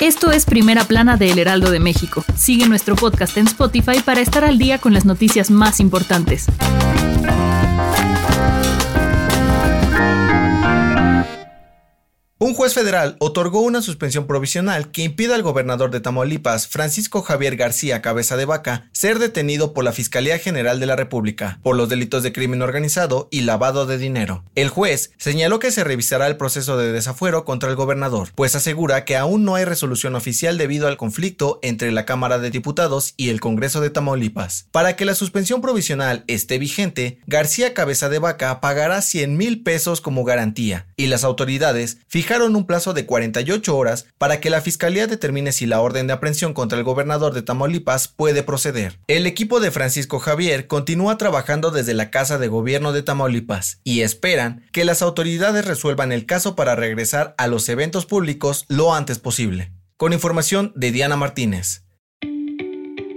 Esto es Primera Plana de El Heraldo de México. Sigue nuestro podcast en Spotify para estar al día con las noticias más importantes. Un juez federal otorgó una suspensión provisional que impide al gobernador de Tamaulipas, Francisco Javier García Cabeza de Vaca, ser detenido por la Fiscalía General de la República por los delitos de crimen organizado y lavado de dinero. El juez señaló que se revisará el proceso de desafuero contra el gobernador, pues asegura que aún no hay resolución oficial debido al conflicto entre la Cámara de Diputados y el Congreso de Tamaulipas. Para que la suspensión provisional esté vigente, García Cabeza de Vaca pagará 100 mil pesos como garantía y las autoridades fijaron un plazo de 48 horas para que la fiscalía determine si la orden de aprehensión contra el gobernador de Tamaulipas puede proceder. El equipo de Francisco Javier continúa trabajando desde la Casa de Gobierno de Tamaulipas y esperan que las autoridades resuelvan el caso para regresar a los eventos públicos lo antes posible. Con información de Diana Martínez.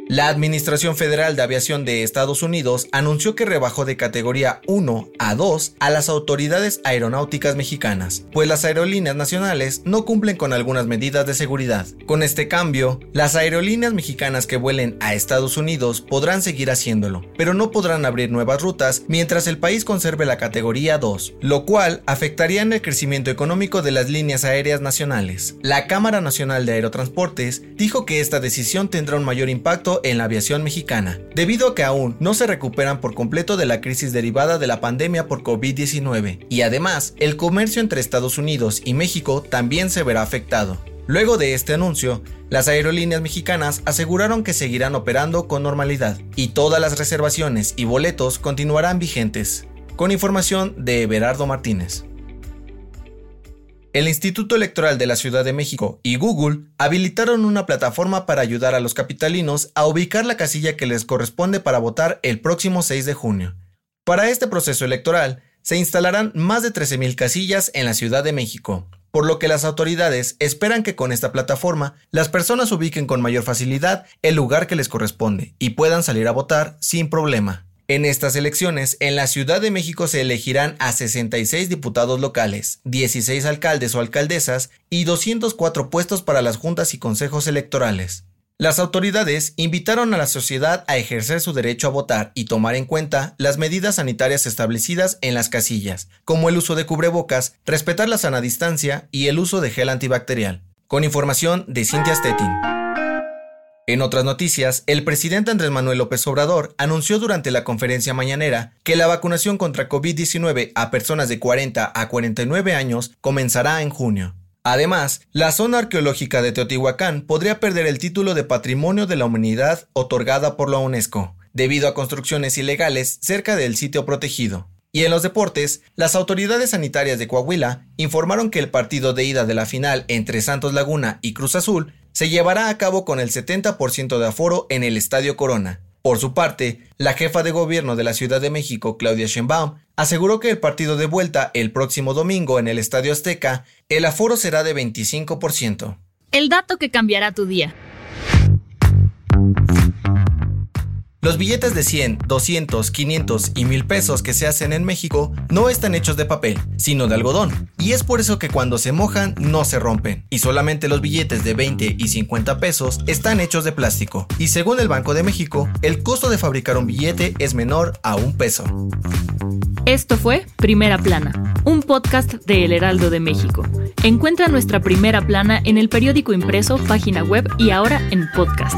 La Administración Federal de Aviación de Estados Unidos anunció que rebajó de categoría 1 a 2 a las autoridades aeronáuticas mexicanas, pues las aerolíneas nacionales no cumplen con algunas medidas de seguridad. Con este cambio, las aerolíneas mexicanas que vuelen a Estados Unidos podrán seguir haciéndolo, pero no podrán abrir nuevas rutas mientras el país conserve la categoría 2, lo cual afectaría en el crecimiento económico de las líneas aéreas nacionales. La Cámara Nacional de Aerotransportes dijo que esta decisión tendrá un mayor en la aviación mexicana, debido a que aún no se recuperan por completo de la crisis derivada de la pandemia por COVID-19, y además el comercio entre Estados Unidos y México también se verá afectado. Luego de este anuncio, las aerolíneas mexicanas aseguraron que seguirán operando con normalidad y todas las reservaciones y boletos continuarán vigentes. Con información de Everardo Martínez. El Instituto Electoral de la Ciudad de México y Google habilitaron una plataforma para ayudar a los capitalinos a ubicar la casilla que les corresponde para votar el próximo 6 de junio. Para este proceso electoral, se instalarán más de 13.000 casillas en la Ciudad de México, por lo que las autoridades esperan que con esta plataforma las personas ubiquen con mayor facilidad el lugar que les corresponde y puedan salir a votar sin problema. En estas elecciones, en la Ciudad de México se elegirán a 66 diputados locales, 16 alcaldes o alcaldesas y 204 puestos para las juntas y consejos electorales. Las autoridades invitaron a la sociedad a ejercer su derecho a votar y tomar en cuenta las medidas sanitarias establecidas en las casillas, como el uso de cubrebocas, respetar la sana distancia y el uso de gel antibacterial. Con información de Cintia Stettin. En otras noticias, el presidente Andrés Manuel López Obrador anunció durante la conferencia mañanera que la vacunación contra COVID-19 a personas de 40 a 49 años comenzará en junio. Además, la zona arqueológica de Teotihuacán podría perder el título de Patrimonio de la Humanidad otorgada por la UNESCO, debido a construcciones ilegales cerca del sitio protegido. Y en los deportes, las autoridades sanitarias de Coahuila informaron que el partido de ida de la final entre Santos Laguna y Cruz Azul se llevará a cabo con el 70% de aforo en el Estadio Corona. Por su parte, la jefa de gobierno de la Ciudad de México, Claudia Sheinbaum, aseguró que el partido de vuelta el próximo domingo en el Estadio Azteca, el aforo será de 25%. El dato que cambiará tu día. Los billetes de 100, 200, 500 y 1000 pesos que se hacen en México no están hechos de papel, sino de algodón, y es por eso que cuando se mojan no se rompen, y solamente los billetes de 20 y 50 pesos están hechos de plástico, y según el Banco de México, el costo de fabricar un billete es menor a un peso. Esto fue Primera Plana, un podcast de El Heraldo de México. Encuentra nuestra Primera Plana en el periódico impreso, página web y ahora en podcast.